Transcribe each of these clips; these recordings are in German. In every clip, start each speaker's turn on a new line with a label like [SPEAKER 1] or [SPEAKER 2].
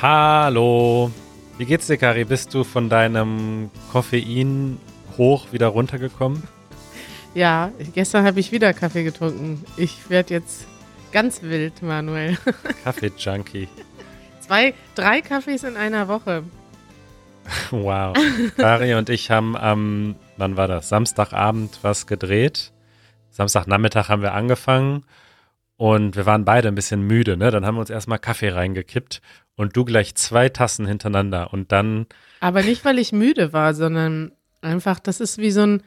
[SPEAKER 1] Hallo.
[SPEAKER 2] Wie geht's dir, Kari? Bist du von deinem Koffein hoch wieder runtergekommen?
[SPEAKER 1] Ja, gestern habe ich wieder Kaffee getrunken. Ich werde jetzt ganz wild, Manuel.
[SPEAKER 2] Kaffee-Junkie.
[SPEAKER 1] Zwei, drei Kaffees in einer Woche.
[SPEAKER 2] Wow. Kari und ich haben am, wann war das? Samstagabend was gedreht. Samstagnachmittag haben wir angefangen und wir waren beide ein bisschen müde, ne? Dann haben wir uns erstmal Kaffee reingekippt und du gleich zwei Tassen hintereinander und dann.
[SPEAKER 1] Aber nicht, weil ich müde war, sondern einfach, das ist wie so ein,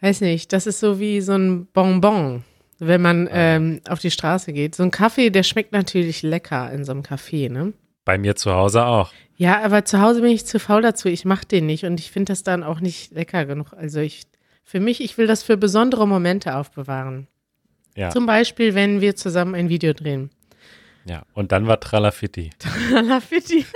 [SPEAKER 1] weiß nicht, das ist so wie so ein Bonbon, wenn man
[SPEAKER 2] Ah.
[SPEAKER 1] ähm, auf die Straße geht. So ein Kaffee, der schmeckt natürlich lecker in so einem Café, ne?
[SPEAKER 2] Bei mir zu Hause auch.
[SPEAKER 1] Ja, aber zu Hause bin ich zu faul dazu. Ich mache den nicht und ich finde das dann auch nicht lecker genug. Also ich, für mich, ich will das für besondere Momente aufbewahren.
[SPEAKER 2] Ja.
[SPEAKER 1] Zum Beispiel, wenn wir zusammen ein Video drehen.
[SPEAKER 2] ja. Und dann war Tralafitti.
[SPEAKER 1] Lafitti.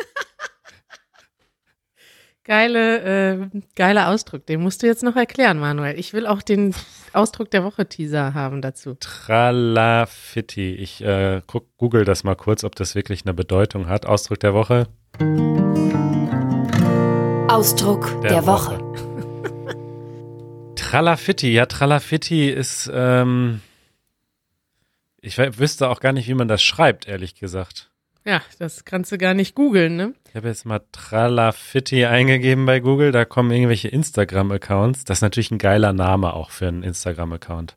[SPEAKER 1] Geile, äh, geiler Ausdruck. Den musst du jetzt noch erklären, Manuel. Ich will auch den Ausdruck der Woche Teaser haben dazu.
[SPEAKER 2] Tralafitti. Ich äh, guck, google das mal kurz, ob das wirklich eine Bedeutung hat. Ausdruck der Woche.
[SPEAKER 3] Ausdruck der, Woche.
[SPEAKER 2] Tralafitti, ja, Tralafitti ist, ähm, ich wüsste auch gar nicht, wie man das schreibt, ehrlich gesagt.
[SPEAKER 1] Ja, das kannst du gar nicht googeln, ne?
[SPEAKER 2] Ich habe jetzt mal Tralafitti eingegeben bei Google, da kommen irgendwelche Instagram-Accounts. Das ist natürlich ein geiler Name auch für einen Instagram-Account.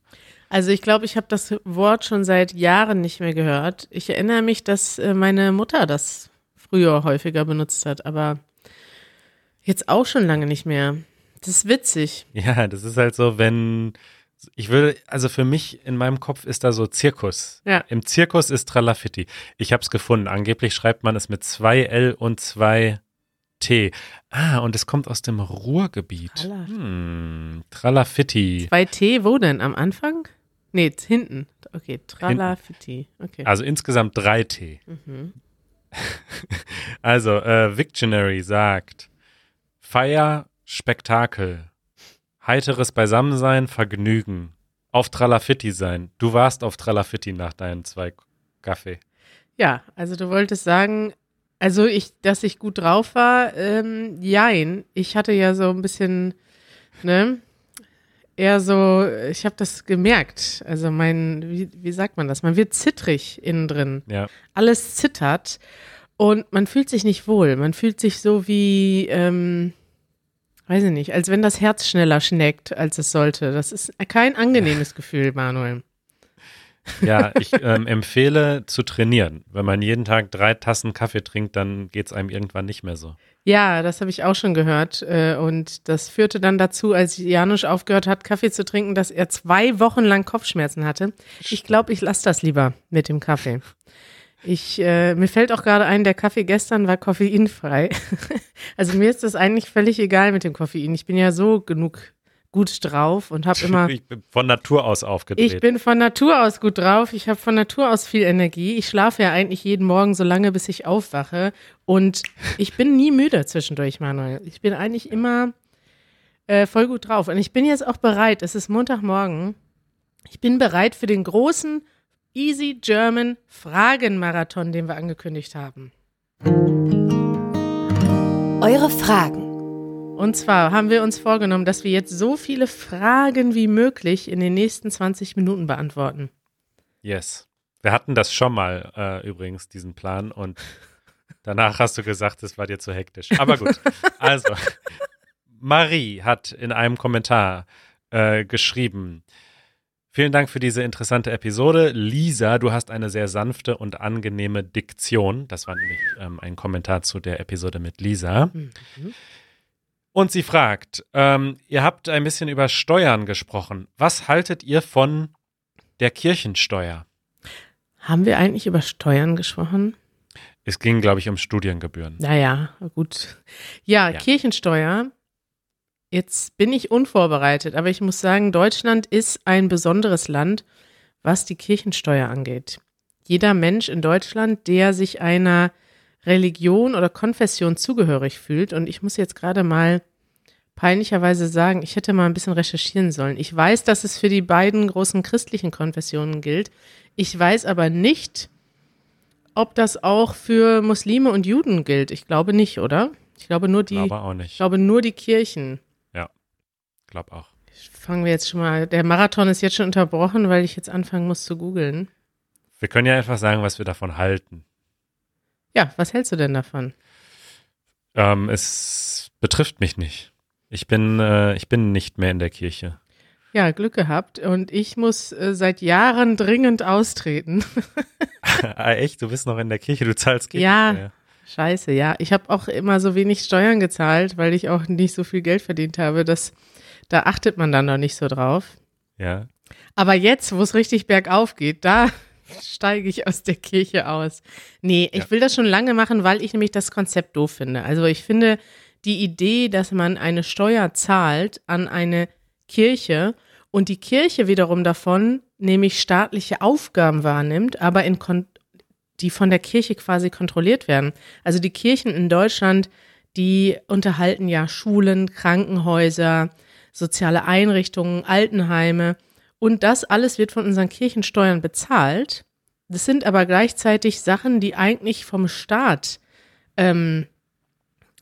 [SPEAKER 1] Also ich glaube, ich habe das Wort schon seit Jahren nicht mehr gehört. Ich erinnere mich, dass äh, meine Mutter das früher häufiger benutzt hat, aber jetzt auch schon lange nicht mehr. Das ist witzig.
[SPEAKER 2] Ja, das ist halt so, wenn, ich würde, also für mich in meinem Kopf ist da so Zirkus.
[SPEAKER 1] Ja.
[SPEAKER 2] Im Zirkus ist Tralafitti. Ich habe es gefunden. Angeblich schreibt man es mit zwei L und zwei T. Ah, und es kommt aus dem Ruhrgebiet.
[SPEAKER 1] Tralafitti.
[SPEAKER 2] Hm, Tralafitti.
[SPEAKER 1] Bei T, wo denn? Am Anfang? Nee, hinten. Okay, Tralafitti. Okay.
[SPEAKER 2] Also insgesamt drei T.
[SPEAKER 1] Mhm.
[SPEAKER 2] Also, äh, Victionary sagt Feier, Spektakel, heiteres Beisammensein, Vergnügen, auf Tralafitti sein. Du warst auf Tralafitti nach deinen zwei Kaffee.
[SPEAKER 1] Ja, also du wolltest sagen, also ich, dass ich gut drauf war, ähm, jein. Ich hatte ja so ein bisschen, ne, eher so, ich habe das gemerkt. Also mein, wie, wie sagt man das? Man wird zittrig innen drin.
[SPEAKER 2] Ja.
[SPEAKER 1] Alles zittert und man fühlt sich nicht wohl. Man fühlt sich so wie, ähm, weiß ich nicht, als wenn das Herz schneller schneckt, als es sollte. Das ist kein angenehmes Gefühl, Manuel.
[SPEAKER 2] Ja, ich ähm, empfehle zu trainieren. Wenn man jeden Tag drei Tassen Kaffee trinkt, dann geht es einem irgendwann nicht mehr so.
[SPEAKER 1] Ja, das habe ich auch schon gehört. äh, Und das führte dann dazu, als Janusz aufgehört hat, Kaffee zu trinken, dass er zwei Wochen lang Kopfschmerzen hatte. Ich glaube, ich lasse das lieber mit dem Kaffee. Ich, äh, mir fällt auch gerade ein, der Kaffee gestern war koffeinfrei. also mir ist das eigentlich völlig egal mit dem Koffein. Ich bin ja so genug gut drauf und habe immer.
[SPEAKER 2] Ich bin von Natur aus aufgedreht.
[SPEAKER 1] Ich bin von Natur aus gut drauf. Ich habe von Natur aus viel Energie. Ich schlafe ja eigentlich jeden Morgen so lange, bis ich aufwache. Und ich bin nie müde zwischendurch, Manuel. Ich bin eigentlich immer äh, voll gut drauf. Und ich bin jetzt auch bereit. Es ist Montagmorgen. Ich bin bereit für den großen Easy German Fragenmarathon, den wir angekündigt haben.
[SPEAKER 3] Eure Fragen.
[SPEAKER 1] Und zwar haben wir uns vorgenommen, dass wir jetzt so viele Fragen wie möglich in den nächsten 20 Minuten beantworten.
[SPEAKER 2] Yes. Wir hatten das schon mal äh, übrigens, diesen Plan. Und danach hast du gesagt, es war dir zu hektisch. Aber gut. Also, Marie hat in einem Kommentar äh, geschrieben, Vielen Dank für diese interessante Episode. Lisa, du hast eine sehr sanfte und angenehme Diktion. Das war nämlich ähm, ein Kommentar zu der Episode mit Lisa.
[SPEAKER 1] Mhm.
[SPEAKER 2] Und sie fragt, ähm, ihr habt ein bisschen über Steuern gesprochen. Was haltet ihr von der Kirchensteuer?
[SPEAKER 1] Haben wir eigentlich über Steuern gesprochen?
[SPEAKER 2] Es ging, glaube ich, um Studiengebühren.
[SPEAKER 1] Naja, gut. Ja,
[SPEAKER 2] Ja.
[SPEAKER 1] Kirchensteuer. Jetzt bin ich unvorbereitet, aber ich muss sagen, Deutschland ist ein besonderes Land, was die Kirchensteuer angeht. Jeder Mensch in Deutschland, der sich einer Religion oder Konfession zugehörig fühlt, und ich muss jetzt gerade mal peinlicherweise sagen, ich hätte mal ein bisschen recherchieren sollen. Ich weiß, dass es für die beiden großen christlichen Konfessionen gilt. Ich weiß aber nicht, ob das auch für Muslime und Juden gilt. Ich glaube nicht, oder? Ich glaube nur die,
[SPEAKER 2] glaube auch nicht.
[SPEAKER 1] ich glaube nur die Kirchen.
[SPEAKER 2] Glaub auch.
[SPEAKER 1] Fangen wir jetzt schon mal. Der Marathon ist jetzt schon unterbrochen, weil ich jetzt anfangen muss zu googeln.
[SPEAKER 2] Wir können ja einfach sagen, was wir davon halten.
[SPEAKER 1] Ja, was hältst du denn davon?
[SPEAKER 2] Ähm, es betrifft mich nicht. Ich bin, äh, ich bin nicht mehr in der Kirche.
[SPEAKER 1] Ja, Glück gehabt. Und ich muss äh, seit Jahren dringend austreten.
[SPEAKER 2] ah, echt? Du bist noch in der Kirche, du zahlst
[SPEAKER 1] Ja.
[SPEAKER 2] Kirchensteuer.
[SPEAKER 1] Scheiße, ja. Ich habe auch immer so wenig Steuern gezahlt, weil ich auch nicht so viel Geld verdient habe. Das, da achtet man dann noch nicht so drauf.
[SPEAKER 2] Ja.
[SPEAKER 1] Aber jetzt, wo es richtig bergauf geht, da steige ich aus der Kirche aus. Nee, ich
[SPEAKER 2] Ja.
[SPEAKER 1] will das schon lange machen, weil ich nämlich das Konzept doof finde. Also ich finde die Idee, dass man eine Steuer zahlt an eine Kirche und die Kirche wiederum davon nämlich staatliche Aufgaben wahrnimmt, aber in kon die von der Kirche quasi kontrolliert werden. Also die Kirchen in Deutschland, die unterhalten ja Schulen, Krankenhäuser, soziale Einrichtungen, Altenheime. Und das alles wird von unseren Kirchensteuern bezahlt. Das sind aber gleichzeitig Sachen, die eigentlich vom Staat ähm,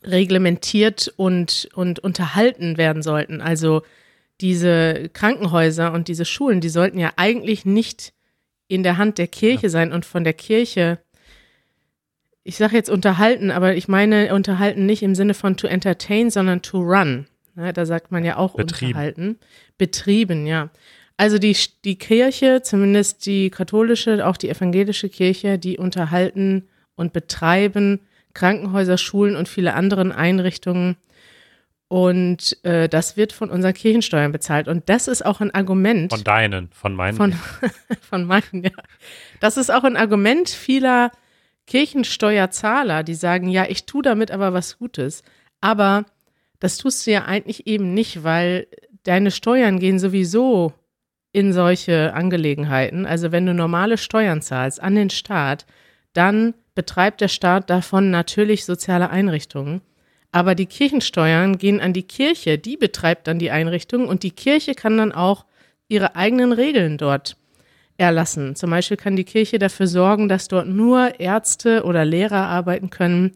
[SPEAKER 1] reglementiert und, und unterhalten werden sollten. Also diese Krankenhäuser und diese Schulen, die sollten ja eigentlich nicht in der Hand der Kirche sein und von der Kirche, ich sage jetzt unterhalten, aber ich meine unterhalten nicht im Sinne von to entertain, sondern to run. Ja, da sagt man ja auch
[SPEAKER 2] Betrieben.
[SPEAKER 1] unterhalten. Betrieben, ja. Also die, die Kirche, zumindest die katholische, auch die evangelische Kirche, die unterhalten und betreiben Krankenhäuser, Schulen und viele anderen Einrichtungen. Und äh, das wird von unseren Kirchensteuern bezahlt. Und das ist auch ein Argument
[SPEAKER 2] Von deinen, von meinen.
[SPEAKER 1] von, von meinen, ja. Das ist auch ein Argument vieler Kirchensteuerzahler, die sagen, ja, ich tue damit aber was Gutes. Aber das tust du ja eigentlich eben nicht, weil deine Steuern gehen sowieso in solche Angelegenheiten. Also wenn du normale Steuern zahlst an den Staat, dann betreibt der Staat davon natürlich soziale Einrichtungen. Aber die Kirchensteuern gehen an die Kirche, die betreibt dann die Einrichtung und die Kirche kann dann auch ihre eigenen Regeln dort erlassen. Zum Beispiel kann die Kirche dafür sorgen, dass dort nur Ärzte oder Lehrer arbeiten können,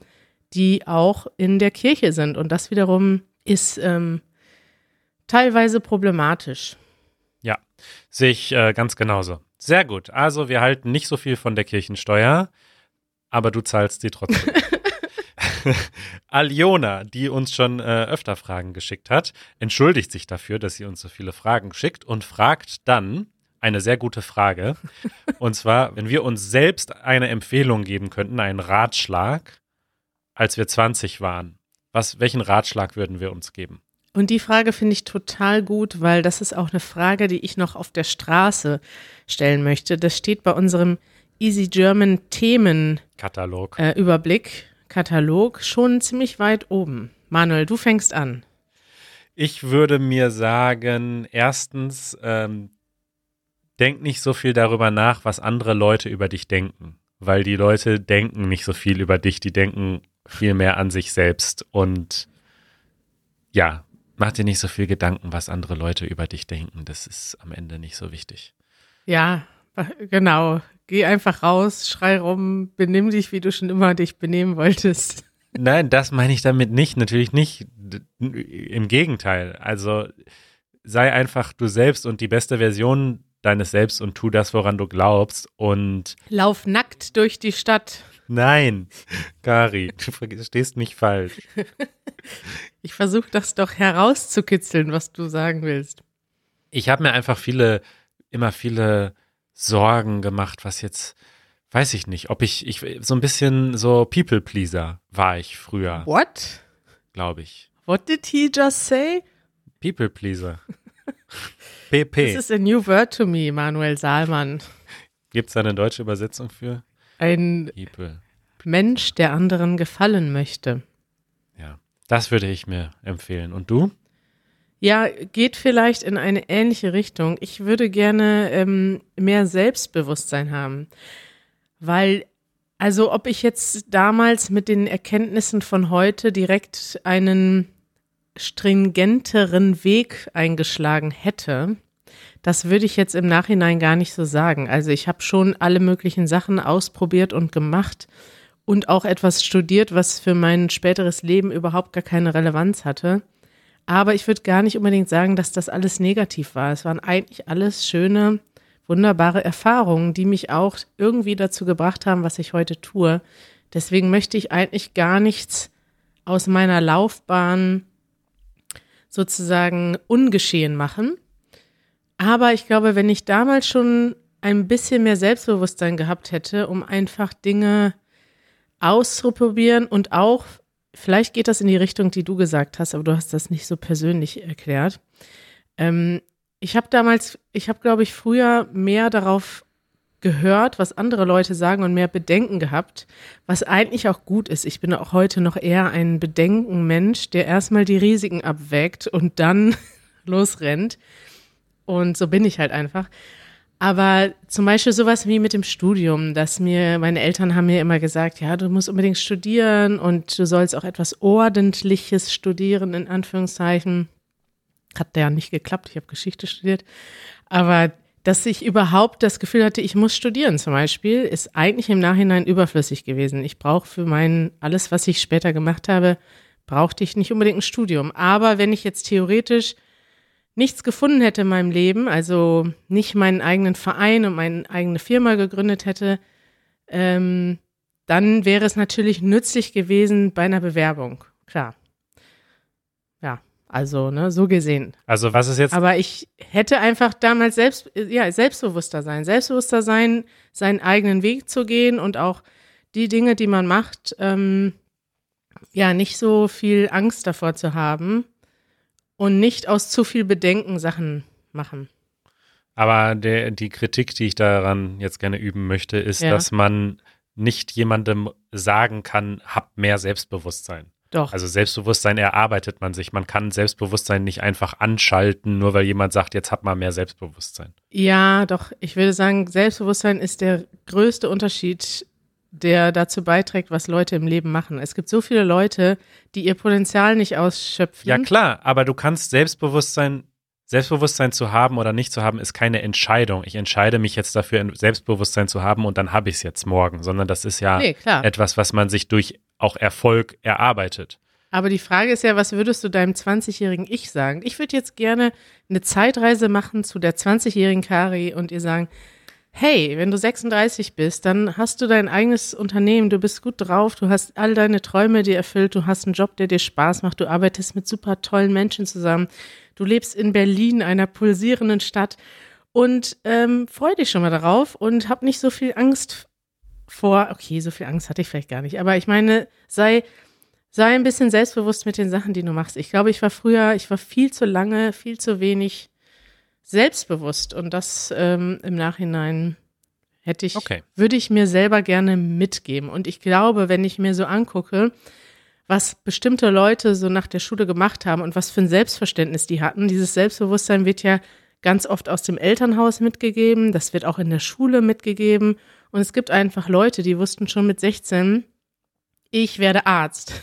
[SPEAKER 1] die auch in der Kirche sind. Und das wiederum ist ähm, teilweise problematisch.
[SPEAKER 2] Ja, sehe ich äh, ganz genauso. Sehr gut. Also wir halten nicht so viel von der Kirchensteuer, aber du zahlst sie trotzdem. Aliona, die uns schon äh, öfter Fragen geschickt hat, entschuldigt sich dafür, dass sie uns so viele Fragen schickt und fragt dann eine sehr gute Frage. Und zwar, wenn wir uns selbst eine Empfehlung geben könnten, einen Ratschlag, als wir 20 waren, was, welchen Ratschlag würden wir uns geben?
[SPEAKER 1] Und die Frage finde ich total gut, weil das ist auch eine Frage, die ich noch auf der Straße stellen möchte. Das steht bei unserem Easy German Themen
[SPEAKER 2] Katalog.
[SPEAKER 1] äh, Überblick, Katalog schon ziemlich weit oben. Manuel, du fängst an.
[SPEAKER 2] Ich würde mir sagen, erstens, ähm, denk nicht so viel darüber nach, was andere Leute über dich denken. Weil die Leute denken nicht so viel über dich, die denken viel mehr an sich selbst. Und ja, mach dir nicht so viel Gedanken, was andere Leute über dich denken. Das ist am Ende nicht so wichtig.
[SPEAKER 1] Ja, genau. Geh einfach raus, schrei rum, benimm dich, wie du schon immer dich benehmen wolltest.
[SPEAKER 2] Nein, das meine ich damit nicht. Natürlich nicht. Im Gegenteil. Also sei einfach du selbst und die beste Version deines Selbst und tu das, woran du glaubst. Und
[SPEAKER 1] Lauf nackt durch die Stadt.
[SPEAKER 2] Nein, Kari, du verstehst mich falsch.
[SPEAKER 1] Ich versuche das doch herauszukitzeln, was du sagen willst.
[SPEAKER 2] Ich habe mir einfach viele, immer viele Sorgen gemacht, was jetzt, weiß ich nicht, ob ich, ich so ein bisschen so People-Pleaser war ich früher,
[SPEAKER 1] What?
[SPEAKER 2] glaube ich.
[SPEAKER 1] What did he just say?
[SPEAKER 2] People-Pleaser.
[SPEAKER 1] This
[SPEAKER 2] PP.
[SPEAKER 1] is a new word to me, Manuel Saalmann.
[SPEAKER 2] Gibt es da eine deutsche Übersetzung für?
[SPEAKER 1] Ein
[SPEAKER 2] People.
[SPEAKER 1] Mensch, der anderen gefallen möchte.
[SPEAKER 2] Ja, das würde ich mir empfehlen. Und du?
[SPEAKER 1] Ja, geht vielleicht in eine ähnliche Richtung. Ich würde gerne ähm, mehr Selbstbewusstsein haben, weil, also ob ich jetzt damals mit den Erkenntnissen von heute direkt einen stringenteren Weg eingeschlagen hätte, Das würde ich jetzt im Nachhinein gar nicht so sagen. Also ich habe schon alle möglichen Sachen ausprobiert und gemacht und auch etwas studiert, was für mein späteres Leben überhaupt gar keine Relevanz hatte. Aber ich würde gar nicht unbedingt sagen, dass das alles negativ war. Es waren eigentlich alles schöne, wunderbare Erfahrungen, die mich auch irgendwie dazu gebracht haben, was ich heute tue. Deswegen möchte ich eigentlich gar nichts aus meiner Laufbahn sozusagen ungeschehen machen. Aber ich glaube, wenn ich damals schon ein bisschen mehr Selbstbewusstsein gehabt hätte, um einfach Dinge auszuprobieren und auch, vielleicht geht das in die Richtung, die du gesagt hast, aber du hast das nicht so persönlich erklärt. Ähm, ich habe damals, ich habe, glaube ich, früher mehr darauf gehört, was andere Leute sagen und mehr Bedenken gehabt, was eigentlich auch gut ist. Ich bin auch heute noch eher ein Bedenkenmensch, der erstmal die Risiken abwägt und dann losrennt. Und so bin ich halt einfach. Aber zum Beispiel sowas wie mit dem Studium, dass mir, meine Eltern haben mir immer gesagt, ja, du musst unbedingt studieren und du sollst auch etwas Ordentliches studieren, in Anführungszeichen. Hat ja nicht geklappt, ich habe Geschichte studiert. Aber dass ich überhaupt das Gefühl hatte, ich muss studieren zum Beispiel, ist eigentlich im Nachhinein überflüssig gewesen. Ich brauche für mein, alles, was ich später gemacht habe, brauchte ich nicht unbedingt ein Studium. Aber wenn ich jetzt theoretisch nichts gefunden hätte in meinem Leben, also nicht meinen eigenen Verein und meine eigene Firma gegründet hätte, ähm, dann wäre es natürlich nützlich gewesen bei einer Bewerbung. Klar. Ja. Also, ne, so gesehen.
[SPEAKER 2] Also, was ist jetzt?
[SPEAKER 1] Aber ich hätte einfach damals selbst, ja, selbstbewusster sein. Selbstbewusster sein, seinen eigenen Weg zu gehen und auch die Dinge, die man macht, ähm, ja, nicht so viel Angst davor zu haben und nicht aus zu viel Bedenken Sachen machen.
[SPEAKER 2] Aber der, die Kritik, die ich daran jetzt gerne üben möchte, ist, ja. dass man nicht jemandem sagen kann, hab mehr Selbstbewusstsein.
[SPEAKER 1] Doch.
[SPEAKER 2] Also Selbstbewusstsein erarbeitet man sich. Man kann Selbstbewusstsein nicht einfach anschalten, nur weil jemand sagt, jetzt hat man mehr Selbstbewusstsein.
[SPEAKER 1] Ja, doch. Ich würde sagen, Selbstbewusstsein ist der größte Unterschied, der dazu beiträgt, was Leute im Leben machen. Es gibt so viele Leute, die ihr Potenzial nicht ausschöpfen.
[SPEAKER 2] Ja, klar, aber du kannst Selbstbewusstsein Selbstbewusstsein zu haben oder nicht zu haben, ist keine Entscheidung. Ich entscheide mich jetzt dafür, Selbstbewusstsein zu haben und dann habe ich es jetzt morgen, sondern das ist ja nee, etwas, was man sich durch auch Erfolg erarbeitet.
[SPEAKER 1] Aber die Frage ist ja, was würdest du deinem 20-jährigen Ich sagen? Ich würde jetzt gerne eine Zeitreise machen zu der 20-jährigen Kari und ihr sagen, hey, wenn du 36 bist, dann hast du dein eigenes Unternehmen, du bist gut drauf, du hast all deine Träume dir erfüllt, du hast einen Job, der dir Spaß macht, du arbeitest mit super tollen Menschen zusammen, du lebst in Berlin, einer pulsierenden Stadt und ähm, freu dich schon mal darauf und hab nicht so viel Angst vor, okay, so viel Angst hatte ich vielleicht gar nicht, aber ich meine, sei, sei ein bisschen selbstbewusst mit den Sachen, die du machst. Ich glaube, ich war früher, ich war viel zu lange, viel zu wenig selbstbewusst und das ähm, im Nachhinein hätte ich, okay. würde ich mir selber gerne mitgeben. Und ich glaube, wenn ich mir so angucke, was bestimmte Leute so nach der Schule gemacht haben und was für ein Selbstverständnis die hatten, dieses Selbstbewusstsein wird ja ganz oft aus dem Elternhaus mitgegeben, das wird auch in der Schule mitgegeben und es gibt einfach Leute, die wussten schon mit 16, ich werde Arzt.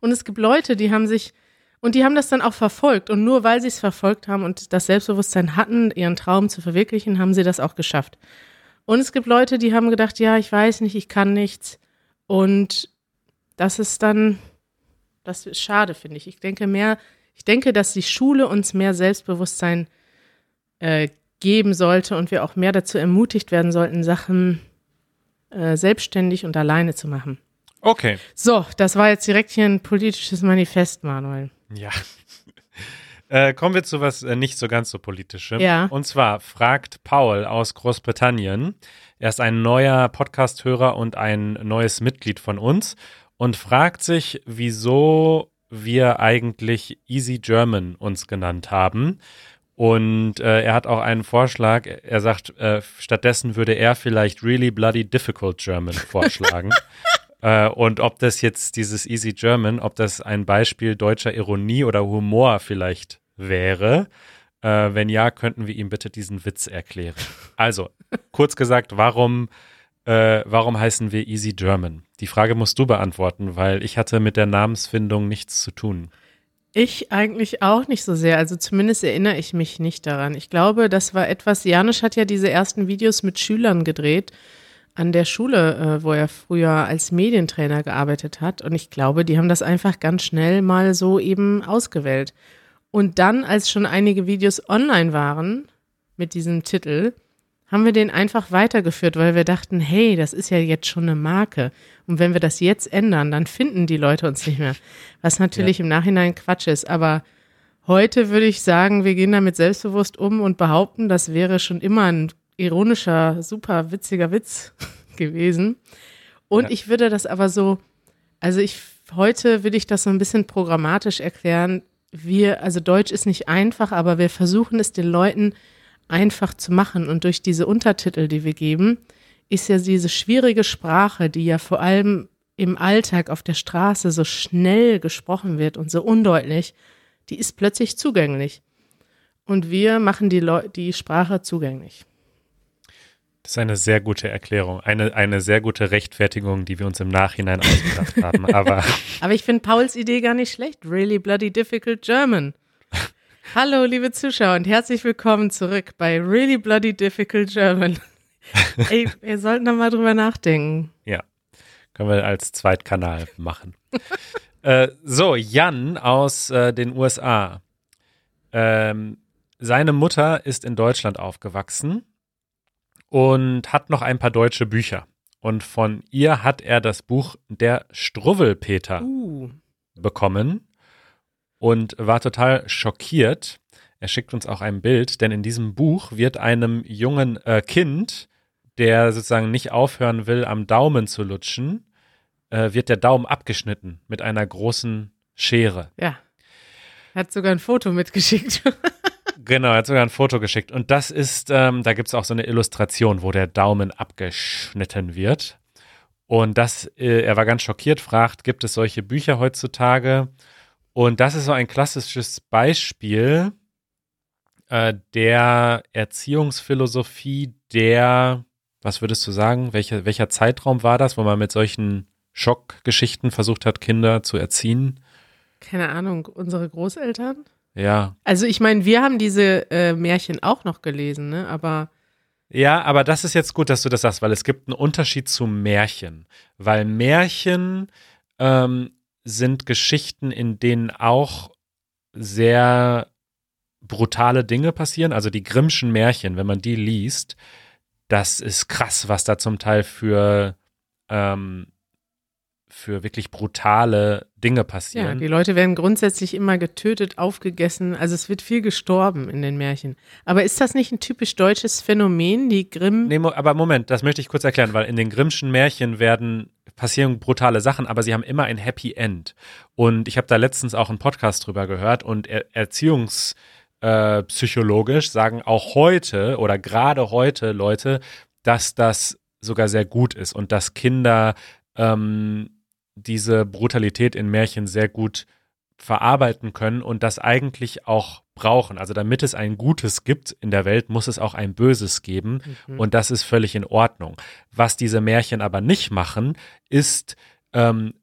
[SPEAKER 1] Und es gibt Leute, die haben sich, und die haben das dann auch verfolgt. Und nur weil sie es verfolgt haben und das Selbstbewusstsein hatten, ihren Traum zu verwirklichen, haben sie das auch geschafft. Und es gibt Leute, die haben gedacht, ja, ich weiß nicht, ich kann nichts. Und das ist dann, das ist schade, finde ich. Ich denke mehr, ich denke, dass die Schule uns mehr Selbstbewusstsein äh, geben sollte und wir auch mehr dazu ermutigt werden sollten, Sachen äh, selbstständig und alleine zu machen.
[SPEAKER 2] Okay.
[SPEAKER 1] So, das war jetzt direkt hier ein politisches Manifest, Manuel.
[SPEAKER 2] Ja. Äh, kommen wir zu was äh, nicht so ganz so politischem.
[SPEAKER 1] Ja.
[SPEAKER 2] Und zwar fragt Paul aus Großbritannien. Er ist ein neuer Podcast-Hörer und ein neues Mitglied von uns und fragt sich, wieso wir eigentlich Easy German uns genannt haben. Und äh, er hat auch einen Vorschlag. Er sagt, äh, stattdessen würde er vielleicht Really Bloody Difficult German vorschlagen. äh, und ob das jetzt dieses Easy German, ob das ein Beispiel deutscher Ironie oder Humor vielleicht wäre. Äh, wenn ja, könnten wir ihm bitte diesen Witz erklären. Also, kurz gesagt, warum, äh, warum heißen wir Easy German? Die Frage musst du beantworten, weil ich hatte mit der Namensfindung nichts zu tun.
[SPEAKER 1] Ich eigentlich auch nicht so sehr. Also zumindest erinnere ich mich nicht daran. Ich glaube, das war etwas, Janusz hat ja diese ersten Videos mit Schülern gedreht an der Schule, äh, wo er früher als Medientrainer gearbeitet hat. Und ich glaube, die haben das einfach ganz schnell mal so eben ausgewählt. Und dann, als schon einige Videos online waren mit diesem Titel, haben wir den einfach weitergeführt, weil wir dachten, hey, das ist ja jetzt schon eine Marke. Und wenn wir das jetzt ändern, dann finden die Leute uns nicht mehr. Was natürlich ja. im Nachhinein Quatsch ist. Aber heute würde ich sagen, wir gehen damit selbstbewusst um und behaupten, das wäre schon immer ein ironischer, super witziger Witz gewesen. Und ja. ich würde das aber so, also ich, heute will ich das so ein bisschen programmatisch erklären. Wir, also Deutsch ist nicht einfach, aber wir versuchen es den Leuten einfach zu machen. Und durch diese Untertitel, die wir geben, ist ja diese schwierige Sprache, die ja vor allem im Alltag auf der Straße so schnell gesprochen wird und so undeutlich, die ist plötzlich zugänglich. Und wir machen die, Leu die Sprache zugänglich.
[SPEAKER 2] Das ist eine sehr gute Erklärung, eine, eine sehr gute Rechtfertigung, die wir uns im Nachhinein ausgedacht haben. Aber,
[SPEAKER 1] aber ich finde Pauls Idee gar nicht schlecht. Really bloody difficult German. Hallo, liebe Zuschauer und herzlich willkommen zurück bei Really Bloody Difficult German. Ey, wir sollten da mal drüber nachdenken.
[SPEAKER 2] Ja, können wir als Zweitkanal machen. äh, so, Jan aus äh, den USA. Ähm, seine Mutter ist in Deutschland aufgewachsen und hat noch ein paar deutsche Bücher. Und von ihr hat er das Buch Der Struwwelpeter uh. bekommen und war total schockiert. Er schickt uns auch ein Bild, denn in diesem Buch wird einem jungen äh, Kind, der sozusagen nicht aufhören will, am Daumen zu lutschen, äh, wird der Daumen abgeschnitten mit einer großen Schere.
[SPEAKER 1] Ja. Er hat sogar ein Foto mitgeschickt.
[SPEAKER 2] genau, er hat sogar ein Foto geschickt. Und das ist, ähm, da gibt es auch so eine Illustration, wo der Daumen abgeschnitten wird. Und das, äh, er war ganz schockiert, fragt, gibt es solche Bücher heutzutage? Und das ist so ein klassisches Beispiel äh, der Erziehungsphilosophie der, was würdest du sagen, welcher, welcher Zeitraum war das, wo man mit solchen Schockgeschichten versucht hat, Kinder zu erziehen?
[SPEAKER 1] Keine Ahnung, unsere Großeltern?
[SPEAKER 2] Ja.
[SPEAKER 1] Also ich meine, wir haben diese äh, Märchen auch noch gelesen, ne? Aber
[SPEAKER 2] ja, aber das ist jetzt gut, dass du das sagst, weil es gibt einen Unterschied zu Märchen. Weil Märchen ähm, sind Geschichten, in denen auch sehr brutale Dinge passieren. Also die Grimmschen Märchen, wenn man die liest, das ist krass, was da zum Teil für, ähm, für wirklich brutale Dinge passieren. Ja,
[SPEAKER 1] die Leute werden grundsätzlich immer getötet, aufgegessen. Also es wird viel gestorben in den Märchen. Aber ist das nicht ein typisch deutsches Phänomen, die Grimm?
[SPEAKER 2] Nee, aber Moment, das möchte ich kurz erklären, weil in den Grimmschen Märchen werden passieren brutale Sachen, aber sie haben immer ein Happy End. Und ich habe da letztens auch einen Podcast drüber gehört und er erziehungspsychologisch äh, sagen auch heute oder gerade heute Leute, dass das sogar sehr gut ist und dass Kinder ähm, diese Brutalität in Märchen sehr gut verarbeiten können und das eigentlich auch brauchen. Also damit es ein Gutes gibt in der Welt, muss es auch ein Böses geben mhm. und das ist völlig in Ordnung. Was diese Märchen aber nicht machen, ist ähm,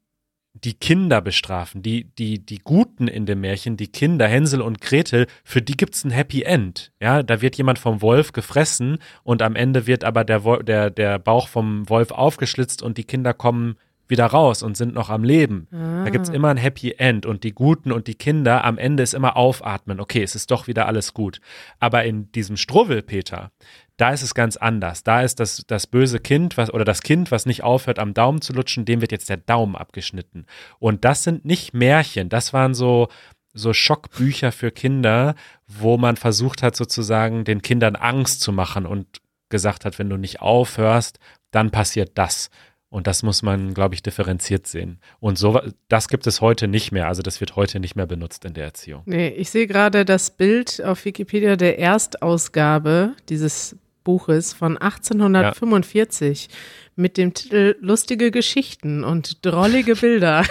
[SPEAKER 2] die Kinder bestrafen, die, die, die Guten in dem Märchen, die Kinder, Hänsel und Gretel, für die gibt's ein Happy End. Ja, da wird jemand vom Wolf gefressen und am Ende wird aber der, der, der Bauch vom Wolf aufgeschlitzt und die Kinder kommen wieder raus und sind noch am Leben. Ah. Da gibt's immer ein Happy End und die Guten und die Kinder am Ende ist immer aufatmen. Okay, es ist doch wieder alles gut. Aber in diesem Struwwelpeter, da ist es ganz anders. Da ist das, das böse Kind, was, oder das Kind, was nicht aufhört, am Daumen zu lutschen, dem wird jetzt der Daumen abgeschnitten. Und das sind nicht Märchen. Das waren so, so Schockbücher für Kinder, wo man versucht hat, sozusagen den Kindern Angst zu machen und gesagt hat, wenn du nicht aufhörst, dann passiert das. Und das muss man, glaube ich, differenziert sehen. Und so, das gibt es heute nicht mehr. Also das wird heute nicht mehr benutzt in der Erziehung.
[SPEAKER 1] Nee, ich sehe gerade das Bild auf Wikipedia der Erstausgabe dieses Buches von 1845 ja. mit dem Titel Lustige Geschichten und drollige Bilder.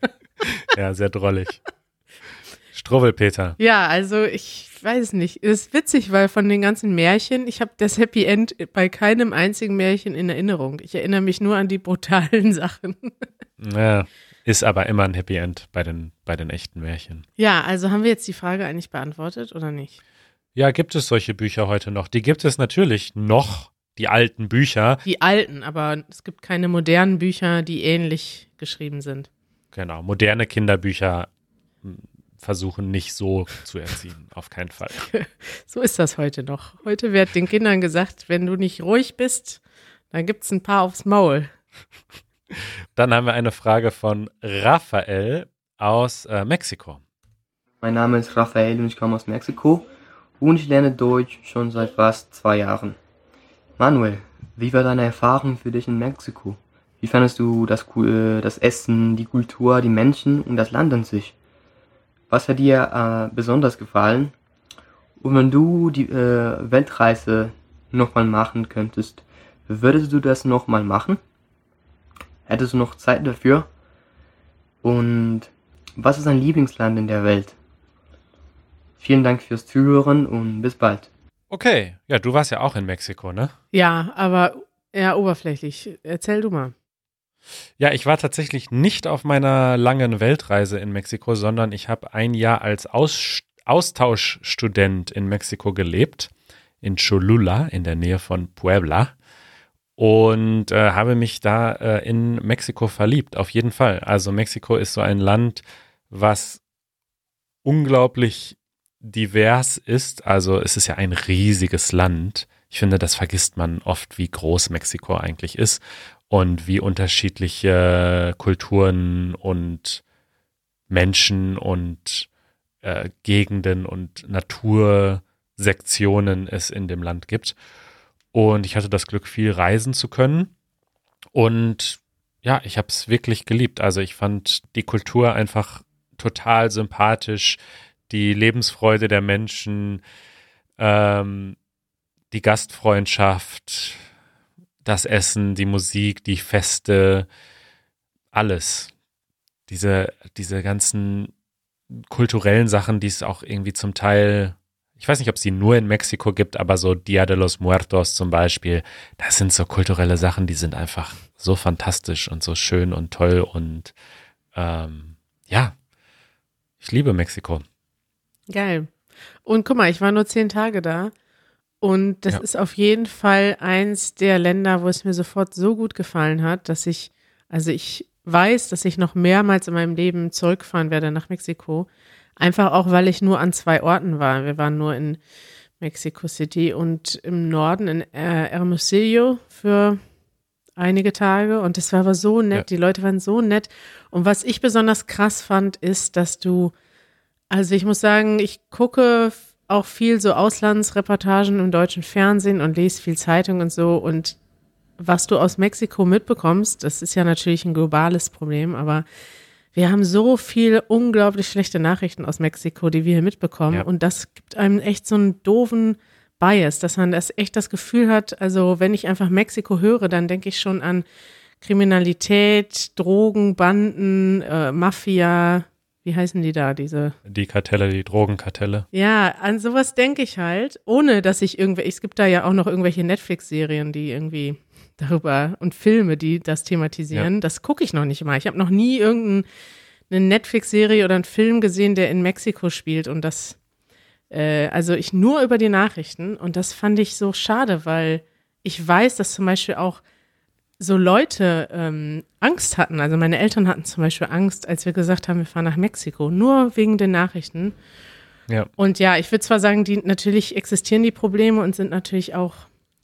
[SPEAKER 2] ja, sehr drollig. Struwwelpeter.
[SPEAKER 1] Ja, also ich ich weiß nicht. Es ist witzig, weil von den ganzen Märchen, ich habe das Happy End bei keinem einzigen Märchen in Erinnerung. Ich erinnere mich nur an die brutalen Sachen.
[SPEAKER 2] Ja, ist aber immer ein Happy End bei den, bei den echten Märchen.
[SPEAKER 1] Ja, also haben wir jetzt die Frage eigentlich beantwortet oder nicht?
[SPEAKER 2] Ja, gibt es solche Bücher heute noch? Die gibt es natürlich noch, die alten Bücher.
[SPEAKER 1] Die alten, aber es gibt keine modernen Bücher, die ähnlich geschrieben sind.
[SPEAKER 2] Genau, moderne Kinderbücher versuchen nicht so zu erziehen, auf keinen Fall.
[SPEAKER 1] So ist das heute noch. Heute wird den Kindern gesagt, wenn du nicht ruhig bist, dann gibt es ein paar aufs Maul.
[SPEAKER 2] Dann haben wir eine Frage von Raphael aus äh, Mexiko.
[SPEAKER 4] Mein Name ist Raphael und ich komme aus Mexiko und ich lerne Deutsch schon seit fast zwei Jahren. Manuel, wie war deine Erfahrung für dich in Mexiko? Wie fandest du das, äh, das Essen, die Kultur, die Menschen und das Land an sich? Was hat dir äh, besonders gefallen? Und wenn du die äh, Weltreise nochmal machen könntest, würdest du das nochmal machen? Hättest du noch Zeit dafür? Und was ist dein Lieblingsland in der Welt? Vielen Dank fürs Zuhören und bis bald.
[SPEAKER 2] Okay, ja, du warst ja auch in Mexiko, ne?
[SPEAKER 1] Ja, aber eher oberflächlich. Erzähl du mal.
[SPEAKER 2] Ja, ich war tatsächlich nicht auf meiner langen Weltreise in Mexiko, sondern ich habe ein Jahr als Aus Austauschstudent in Mexiko gelebt, in Cholula, in der Nähe von Puebla. Und äh, habe mich da äh, in Mexiko verliebt, auf jeden Fall. Also Mexiko ist so ein Land, was unglaublich divers ist. Also es ist ja ein riesiges Land. Ich finde, das vergisst man oft, wie groß Mexiko eigentlich ist und wie unterschiedliche Kulturen und Menschen und äh, Gegenden und Natursektionen es in dem Land gibt. Und ich hatte das Glück, viel reisen zu können. Und ja, ich habe es wirklich geliebt. Also ich fand die Kultur einfach total sympathisch, die Lebensfreude der Menschen, ähm, die Gastfreundschaft, das Essen, die Musik, die Feste, alles. Diese, diese ganzen kulturellen Sachen, die es auch irgendwie zum Teil, ich weiß nicht, ob es die nur in Mexiko gibt, aber so Dia de los Muertos zum Beispiel, das sind so kulturelle Sachen, die sind einfach so fantastisch und so schön und toll und ähm, ja, ich liebe Mexiko.
[SPEAKER 1] Geil. Und guck mal, ich war nur zehn Tage da. Und das
[SPEAKER 2] Ja.
[SPEAKER 1] ist auf jeden Fall eins der Länder, wo es mir sofort so gut gefallen hat, dass ich, also ich weiß, dass ich noch mehrmals in meinem Leben zurückfahren werde nach Mexiko. Einfach auch, weil ich nur an zwei Orten war. Wir waren nur in Mexico City und im Norden in äh, Hermosillo für einige Tage. Und das war aber so nett.
[SPEAKER 2] Ja.
[SPEAKER 1] Die Leute waren so nett. Und was ich besonders krass fand, ist, dass du also ich muss sagen, ich gucke auch viel so Auslandsreportagen im deutschen Fernsehen und lese viel Zeitung und so. Und was du aus Mexiko mitbekommst, das ist ja natürlich ein globales Problem, aber wir haben so viel unglaublich schlechte Nachrichten aus Mexiko, die wir hier mitbekommen.
[SPEAKER 2] Ja.
[SPEAKER 1] Und das gibt einem echt so einen doofen Bias, dass man das echt das Gefühl hat, also wenn ich einfach Mexiko höre, dann denke ich schon an Kriminalität, Drogen, Banden, äh, Mafia, wie heißen die da, diese
[SPEAKER 2] Die Kartelle, die Drogenkartelle.
[SPEAKER 1] ja, an sowas denke ich halt, ohne dass ich irgendwie, es gibt da ja auch noch irgendwelche Netflix-Serien, die irgendwie darüber und Filme, die das thematisieren. Das gucke ich noch nicht mal. Ich habe noch nie irgendeine Netflix-Serie oder einen Film gesehen, der in Mexiko spielt und das, äh, also ich nur über die Nachrichten und das fand ich so schade, weil ich weiß, dass zum Beispiel auch so Leute ähm, Angst hatten. Also meine Eltern hatten zum Beispiel Angst, als wir gesagt haben, wir fahren nach Mexiko, nur wegen den Nachrichten.
[SPEAKER 2] Ja.
[SPEAKER 1] Und ja, ich würde zwar sagen, die natürlich existieren die Probleme und sind natürlich auch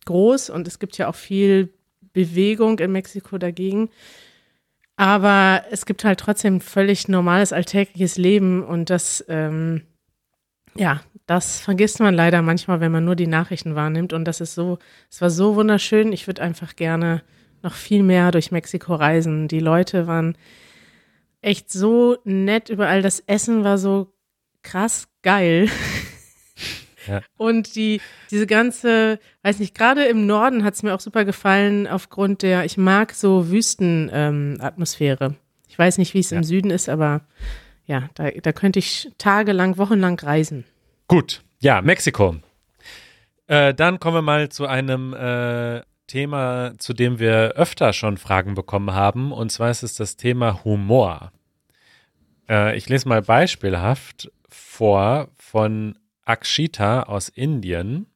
[SPEAKER 1] groß und es gibt ja auch viel Bewegung in Mexiko dagegen. Aber es gibt halt trotzdem ein völlig normales alltägliches Leben und das, ähm, ja, das vergisst man leider manchmal, wenn man nur die Nachrichten wahrnimmt. Und das ist so, es war so wunderschön. Ich würde einfach gerne noch viel mehr durch Mexiko reisen. Die Leute waren echt so nett überall. Das Essen war so krass geil.
[SPEAKER 2] Ja.
[SPEAKER 1] Und die, diese ganze, weiß nicht, gerade im Norden hat es mir auch super gefallen, aufgrund der, ich mag so Wüstenatmosphäre. ich weiß nicht, wie es
[SPEAKER 2] Ja.
[SPEAKER 1] im Süden ist, aber ja, da, da könnte ich tagelang, wochenlang reisen.
[SPEAKER 2] Gut, Ja, Mexiko. Äh, dann kommen wir mal zu einem äh, Thema, zu dem wir öfter schon Fragen bekommen haben. Und zwar ist es das Thema Humor. Äh, ich lese mal beispielhaft vor von Akshita aus Indien.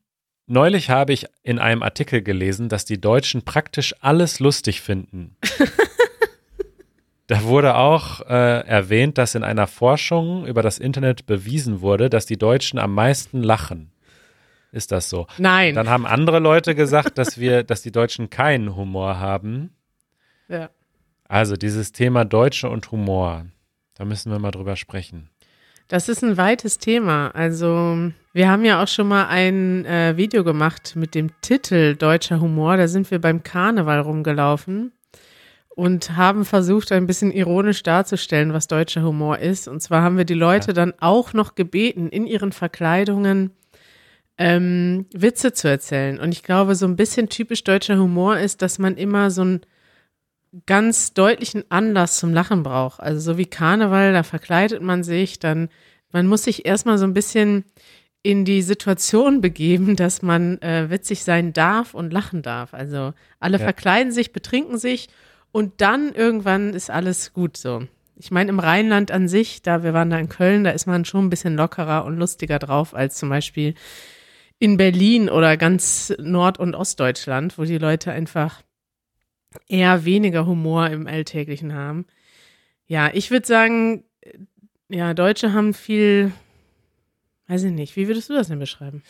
[SPEAKER 2] Neulich habe ich in einem Artikel gelesen, dass die Deutschen praktisch alles lustig finden. da wurde auch äh, erwähnt, dass in einer Forschung über das Internet bewiesen wurde, dass die Deutschen am meisten lachen. Ist das so?
[SPEAKER 1] Nein.
[SPEAKER 2] Dann haben andere Leute gesagt, dass wir, dass die Deutschen keinen Humor haben.
[SPEAKER 1] Ja.
[SPEAKER 2] Also dieses Thema Deutsche und Humor, da müssen wir mal drüber sprechen.
[SPEAKER 1] Das ist ein weites Thema. Also wir haben ja auch schon mal ein äh, Video gemacht mit dem Titel Deutscher Humor. Da sind wir beim Karneval rumgelaufen und haben versucht, ein bisschen ironisch darzustellen, was deutscher Humor ist. Und zwar haben wir die Leute ja. dann auch noch gebeten, in ihren Verkleidungen ähm, Witze zu erzählen. Und ich glaube, so ein bisschen typisch deutscher Humor ist, dass man immer so einen ganz deutlichen Anlass zum Lachen braucht. Also so wie Karneval, da verkleidet man sich, dann, man muss sich erstmal so ein bisschen in die Situation begeben, dass man äh, witzig sein darf und lachen darf. Also alle ja. verkleiden sich, betrinken sich und dann irgendwann ist alles gut so. Ich meine, im Rheinland an sich, da wir waren da in Köln, da ist man schon ein bisschen lockerer und lustiger drauf als zum Beispiel in Berlin oder ganz Nord- und Ostdeutschland, wo die Leute einfach eher weniger Humor im Alltäglichen haben. Ja, ich würde sagen, ja, Deutsche haben viel, weiß ich nicht, wie würdest du das denn beschreiben?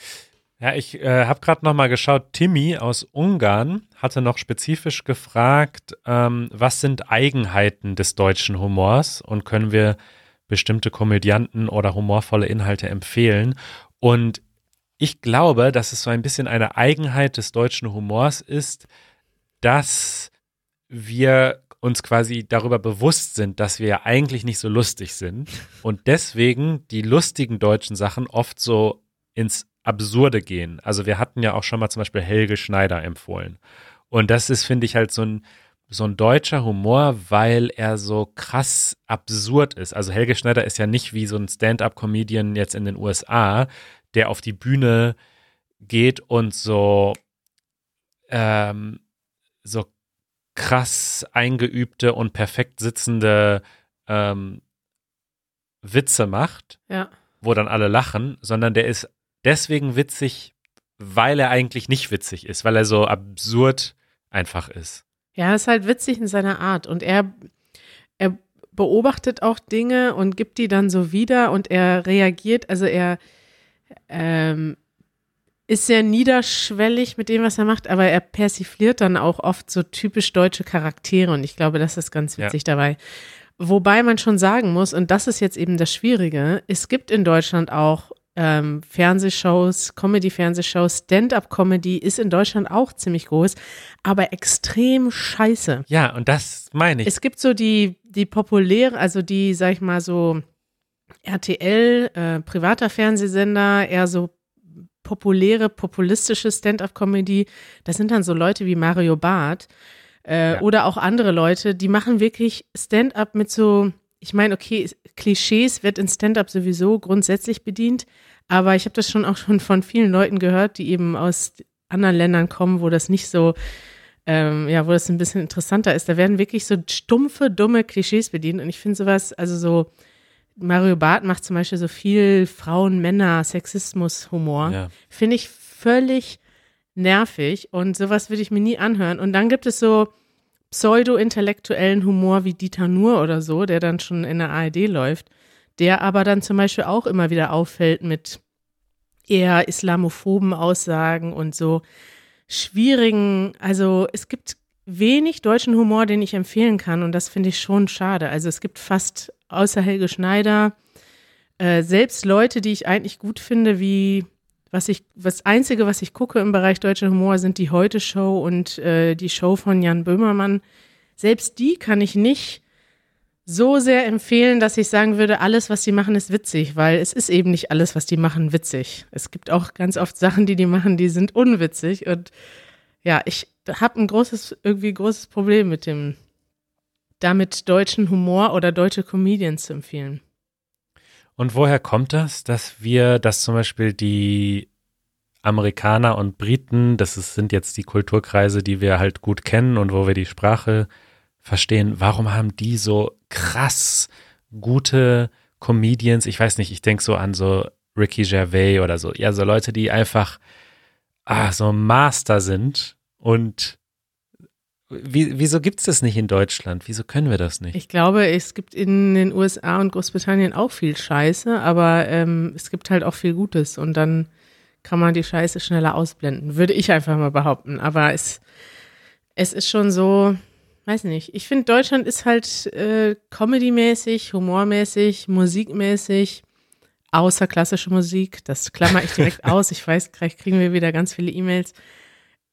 [SPEAKER 2] Ja, ich äh, habe gerade noch mal geschaut. Timmy aus Ungarn hatte noch spezifisch gefragt, ähm, was sind Eigenheiten des deutschen Humors und können wir bestimmte Komödianten oder humorvolle Inhalte empfehlen? Und ich glaube, dass es so ein bisschen eine Eigenheit des deutschen Humors ist, dass wir uns quasi darüber bewusst sind, dass wir ja eigentlich nicht so lustig sind und deswegen die lustigen deutschen Sachen oft so ins Absurde gehen. Also wir hatten ja auch schon mal zum Beispiel Helge Schneider empfohlen. Und das ist, finde ich, halt so ein, so ein deutscher Humor, weil er so krass absurd ist. Also Helge Schneider ist ja nicht wie so ein Stand-up-Comedian jetzt in den USA, der auf die Bühne geht und so, ähm, so krass eingeübte und perfekt sitzende ähm, Witze macht,
[SPEAKER 1] ja.
[SPEAKER 2] wo dann alle lachen, sondern der ist deswegen witzig, weil er eigentlich nicht witzig ist, weil er so absurd einfach ist.
[SPEAKER 1] Ja, ist halt witzig in seiner Art und er, er beobachtet auch Dinge und gibt die dann so wieder und er reagiert, also er ähm, ist sehr niederschwellig mit dem, was er macht, aber er persifliert dann auch oft so typisch deutsche Charaktere und ich glaube, das ist ganz witzig ja. dabei. Wobei man schon sagen muss, und das ist jetzt eben das Schwierige, es gibt in Deutschland auch ähm, Fernsehshows, Comedy-Fernsehshows, Stand-up-Comedy ist in Deutschland auch ziemlich groß, aber extrem scheiße.
[SPEAKER 2] Ja, und das meine ich.
[SPEAKER 1] Es gibt so die, die populäre, also die, sag ich mal so, RTL, äh, privater Fernsehsender, eher so populäre, populistische Stand-up-Comedy. Das sind dann so Leute wie Mario Barth äh, ja. oder auch andere Leute, die machen wirklich Stand-up mit so, ich meine, okay, Klischees wird in Stand-up sowieso grundsätzlich bedient, aber ich habe das schon auch schon von vielen Leuten gehört, die eben aus anderen Ländern kommen, wo das nicht so ähm, ja, wo das ein bisschen interessanter ist. Da werden wirklich so stumpfe, dumme Klischees bedient. Und ich finde sowas, also so Mario Barth macht zum Beispiel so viel Frauen, Männer, Sexismus-Humor. Ja. Finde ich völlig nervig und sowas würde ich mir nie anhören. Und dann gibt es so pseudo-intellektuellen Humor wie Dieter Nuhr oder so, der dann schon in der ARD läuft, der aber dann zum Beispiel auch immer wieder auffällt mit eher islamophoben Aussagen und so schwierigen, also es gibt wenig deutschen Humor, den ich empfehlen kann und das finde ich schon schade. Also es gibt fast außer Helge Schneider äh, selbst Leute, die ich eigentlich gut finde, wie was ich, das Einzige, was ich gucke im Bereich deutscher Humor, sind die Heute-Show und äh, die Show von Jan Böhmermann. Selbst die kann ich nicht so sehr empfehlen, dass ich sagen würde, alles, was die machen, ist witzig, weil es ist eben nicht alles, was die machen, witzig. Es gibt auch ganz oft Sachen, die die machen, die sind unwitzig und ja, ich habe ein großes, irgendwie großes Problem mit dem, damit deutschen Humor oder deutsche Comedians zu empfehlen.
[SPEAKER 2] Und woher kommt das, dass wir, dass zum Beispiel die Amerikaner und Briten, das ist, sind jetzt die Kulturkreise, die wir halt gut kennen und wo wir die Sprache verstehen, warum haben die so krass gute Comedians? Ich weiß nicht, ich denke so an so Ricky Gervais oder so. Ja, so Leute, die einfach ah, so Master sind und wie, wieso gibt es das nicht in Deutschland? Wieso können wir das nicht?
[SPEAKER 1] Ich glaube, es gibt in den USA und Großbritannien auch viel Scheiße, aber ähm, es gibt halt auch viel Gutes und dann kann man die Scheiße schneller ausblenden, würde ich einfach mal behaupten. Aber es, es ist schon so, weiß nicht. Ich finde, Deutschland ist halt äh, comedy-mäßig, humormäßig, musikmäßig, außer klassische Musik. Das klammer ich direkt aus. Ich weiß, gleich kriegen wir wieder ganz viele E-Mails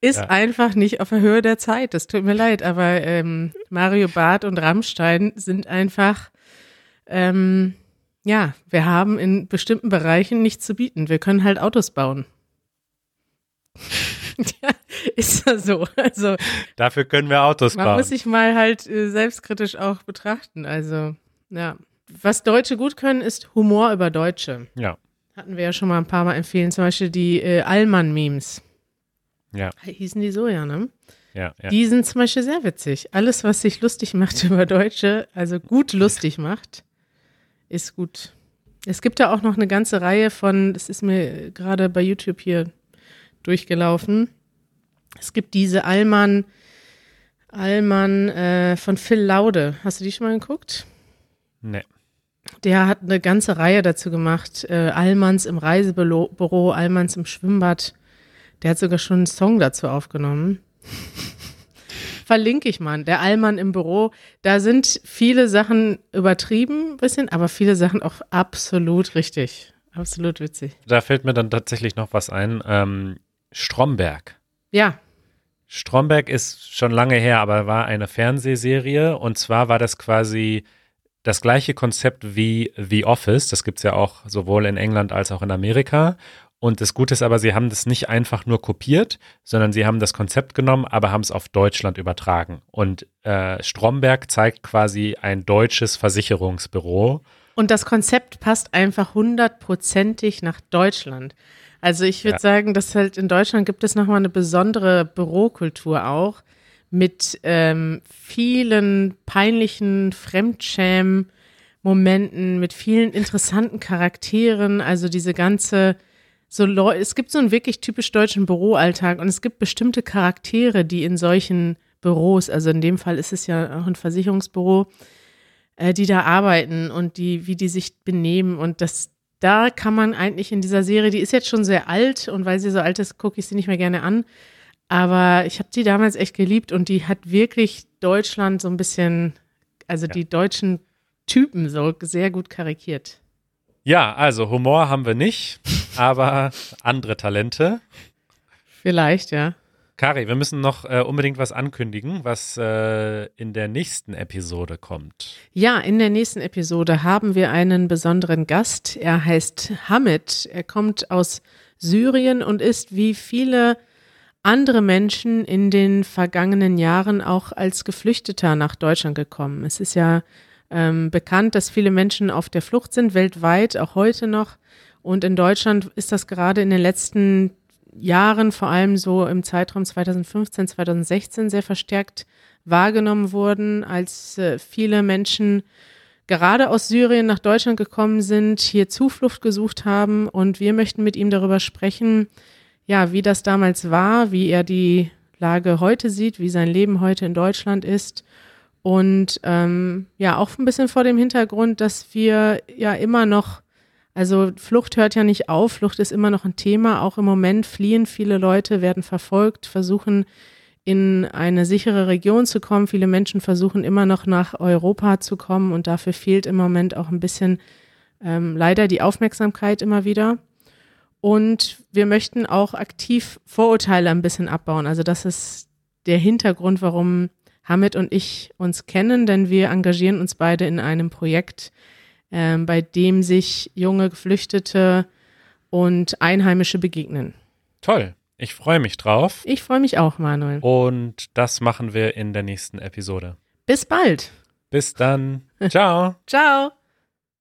[SPEAKER 1] ist ja. einfach nicht auf der Höhe der Zeit. Das tut mir leid, aber ähm, Mario Barth und Rammstein sind einfach, ähm, ja, wir haben in bestimmten Bereichen nichts zu bieten. Wir können halt Autos bauen. ja, ist ja so. Also,
[SPEAKER 2] Dafür können wir Autos
[SPEAKER 1] man
[SPEAKER 2] bauen.
[SPEAKER 1] Man muss sich mal halt äh, selbstkritisch auch betrachten. Also, ja. Was Deutsche gut können, ist Humor über Deutsche.
[SPEAKER 2] Ja.
[SPEAKER 1] Hatten wir ja schon mal ein paar Mal empfehlen. Zum Beispiel die äh, Allmann-Memes.
[SPEAKER 2] Ja.
[SPEAKER 1] Hießen die so, ja, ne?
[SPEAKER 2] Ja, ja.
[SPEAKER 1] Die sind zum Beispiel sehr witzig. Alles, was sich lustig macht über Deutsche, also gut lustig macht, ist gut. Es gibt da auch noch eine ganze Reihe von, das ist mir gerade bei YouTube hier durchgelaufen. Es gibt diese Allmann, Allmann äh, von Phil Laude. Hast du die schon mal geguckt?
[SPEAKER 2] Nee.
[SPEAKER 1] Der hat eine ganze Reihe dazu gemacht. Äh, Allmanns im Reisebüro, Allmanns im Schwimmbad. Der hat sogar schon einen Song dazu aufgenommen. Verlinke ich mal. Der Allmann im Büro. Da sind viele Sachen übertrieben, ein bisschen, aber viele Sachen auch absolut richtig. Absolut witzig.
[SPEAKER 2] Da fällt mir dann tatsächlich noch was ein. Ähm, Stromberg.
[SPEAKER 1] Ja.
[SPEAKER 2] Stromberg ist schon lange her, aber war eine Fernsehserie und zwar war das quasi das gleiche Konzept wie The Office. Das gibt es ja auch sowohl in England als auch in Amerika. Und das Gute ist aber, sie haben das nicht einfach nur kopiert, sondern sie haben das Konzept genommen, aber haben es auf Deutschland übertragen. Und äh, Stromberg zeigt quasi ein deutsches Versicherungsbüro.
[SPEAKER 1] Und das Konzept passt einfach hundertprozentig nach Deutschland. Also ich würde ja. sagen, dass halt in Deutschland gibt es nochmal eine besondere Bürokultur auch mit ähm, vielen peinlichen Fremdschämen-Momenten, mit vielen interessanten Charakteren. Also diese ganze so Leute, es gibt so einen wirklich typisch deutschen Büroalltag und es gibt bestimmte Charaktere, die in solchen Büros, also in dem Fall ist es ja auch ein Versicherungsbüro, äh, die da arbeiten und die, wie die sich benehmen und das, da kann man eigentlich in dieser Serie, die ist jetzt schon sehr alt und weil sie so alt ist, gucke ich sie nicht mehr gerne an. Aber ich habe die damals echt geliebt und die hat wirklich Deutschland so ein bisschen, also ja. die deutschen Typen so sehr gut karikiert.
[SPEAKER 2] Ja, also Humor haben wir nicht, aber andere Talente.
[SPEAKER 1] Vielleicht, ja.
[SPEAKER 2] Kari, wir müssen noch äh, unbedingt was ankündigen, was äh, in der nächsten Episode kommt.
[SPEAKER 1] Ja, in der nächsten Episode haben wir einen besonderen Gast. Er heißt Hamid. Er kommt aus Syrien und ist wie viele andere Menschen in den vergangenen Jahren auch als Geflüchteter nach Deutschland gekommen. Es ist ja ähm, bekannt, dass viele Menschen auf der Flucht sind, weltweit, auch heute noch. Und in Deutschland ist das gerade in den letzten Jahren, vor allem so im Zeitraum 2015, 2016, sehr verstärkt wahrgenommen worden, als äh, viele Menschen gerade aus Syrien nach Deutschland gekommen sind, hier Zuflucht gesucht haben. Und wir möchten mit ihm darüber sprechen, ja, wie das damals war, wie er die Lage heute sieht, wie sein Leben heute in Deutschland ist und ähm, ja, auch ein bisschen vor dem Hintergrund, dass wir ja immer noch, also Flucht hört ja nicht auf, Flucht ist immer noch ein Thema. Auch im Moment fliehen viele Leute, werden verfolgt, versuchen in eine sichere Region zu kommen. Viele Menschen versuchen immer noch nach Europa zu kommen und dafür fehlt im Moment auch ein bisschen ähm, leider die Aufmerksamkeit immer wieder. Und wir möchten auch aktiv Vorurteile ein bisschen abbauen. Also das ist der Hintergrund, warum Hamid und ich uns kennen, denn wir engagieren uns beide in einem Projekt, äh, bei dem sich junge Geflüchtete und Einheimische begegnen.
[SPEAKER 2] Toll. Ich freue mich drauf.
[SPEAKER 1] Ich freue mich auch, Manuel.
[SPEAKER 2] Und das machen wir in der nächsten Episode.
[SPEAKER 1] Bis bald.
[SPEAKER 2] Bis dann. Ciao.
[SPEAKER 1] Ciao.